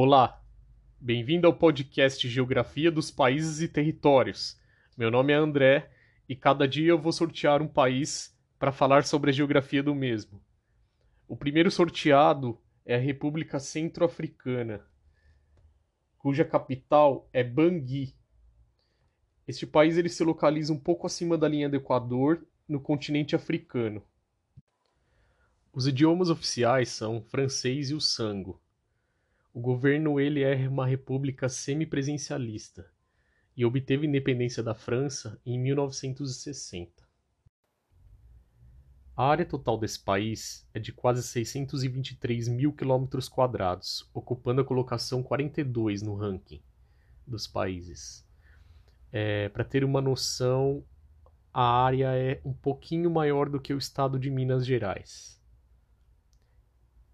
Olá, bem-vindo ao podcast Geografia dos Países e Territórios. Meu nome é André e cada dia eu vou sortear um país para falar sobre a geografia do mesmo. O primeiro sorteado é a República Centro-Africana, cuja capital é Bangui. Este país ele se localiza um pouco acima da linha do Equador, no continente africano. Os idiomas oficiais são o francês e o sango. O governo ele é uma república semipresidencialista e obteve independência da França em 1960. A área total desse país é de quase 623 mil quilômetros quadrados, ocupando a colocação 42 no ranking dos países. É, Para ter uma noção, a área é um pouquinho maior do que o estado de Minas Gerais.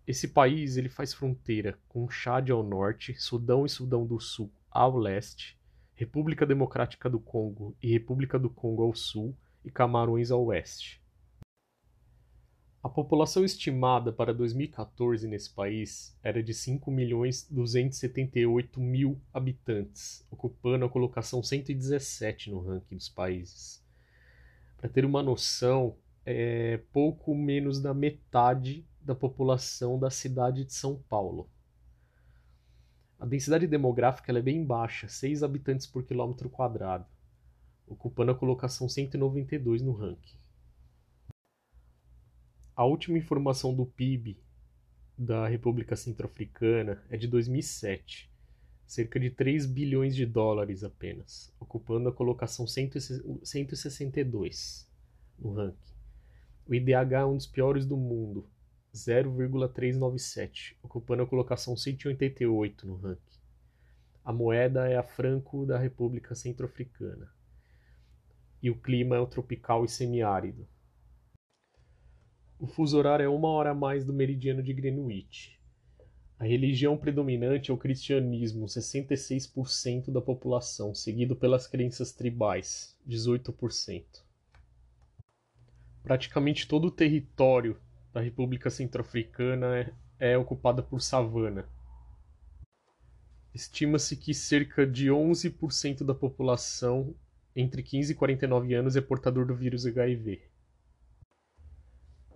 Esse país ele faz fronteira com Chad ao norte, Sudão e Sudão do Sul ao leste, República Democrática do Congo e República do Congo ao sul e Camarões ao oeste. A população estimada para 2014 nesse país era de 5.278.000 habitantes, ocupando a colocação 117 no ranking dos países. Para ter uma noção, é pouco menos da metade da população da cidade de São Paulo. A densidade demográfica é bem baixa, 6 habitantes por quilômetro quadrado, ocupando a colocação 192 no ranking. A última informação do PIB da República Centro-Africana é de 2007, cerca de 3 bilhões de dólares apenas, ocupando a colocação 162 no ranking. O IDH é um dos piores do mundo, 0,397, ocupando a colocação 188 no ranking. A moeda é a franco da República Centro-Africana. E o clima é o tropical e semiárido. O fuso horário é uma hora a mais do meridiano de Greenwich. A religião predominante é o cristianismo, 66% da população, seguido pelas crenças tribais, 18%. Praticamente todo o território da República Centro-Africana é, é ocupada por savana. Estima-se que cerca de 11% da população entre 15 e 49 anos é portador do vírus HIV.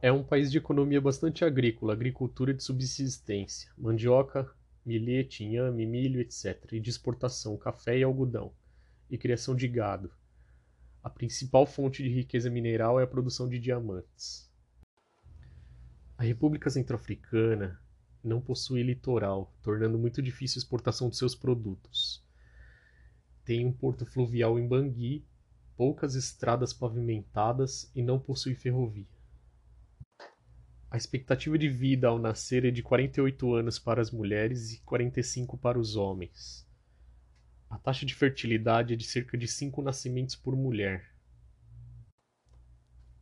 É um país de economia bastante agrícola, agricultura de subsistência, mandioca, milete, inhame, milho, etc., e de exportação, café e algodão, e criação de gado. A principal fonte de riqueza mineral é a produção de diamantes. A República Centro-Africana não possui litoral, tornando muito difícil a exportação de seus produtos. Tem um porto fluvial em Bangui, poucas estradas pavimentadas e não possui ferrovia. A expectativa de vida ao nascer é de 48 anos para as mulheres e 45 para os homens. A taxa de fertilidade é de cerca de 5 nascimentos por mulher.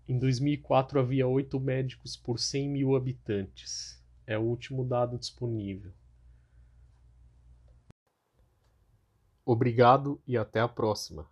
Em 2004 havia oito médicos por 100 mil habitantes. É o último dado disponível. Obrigado e até a próxima.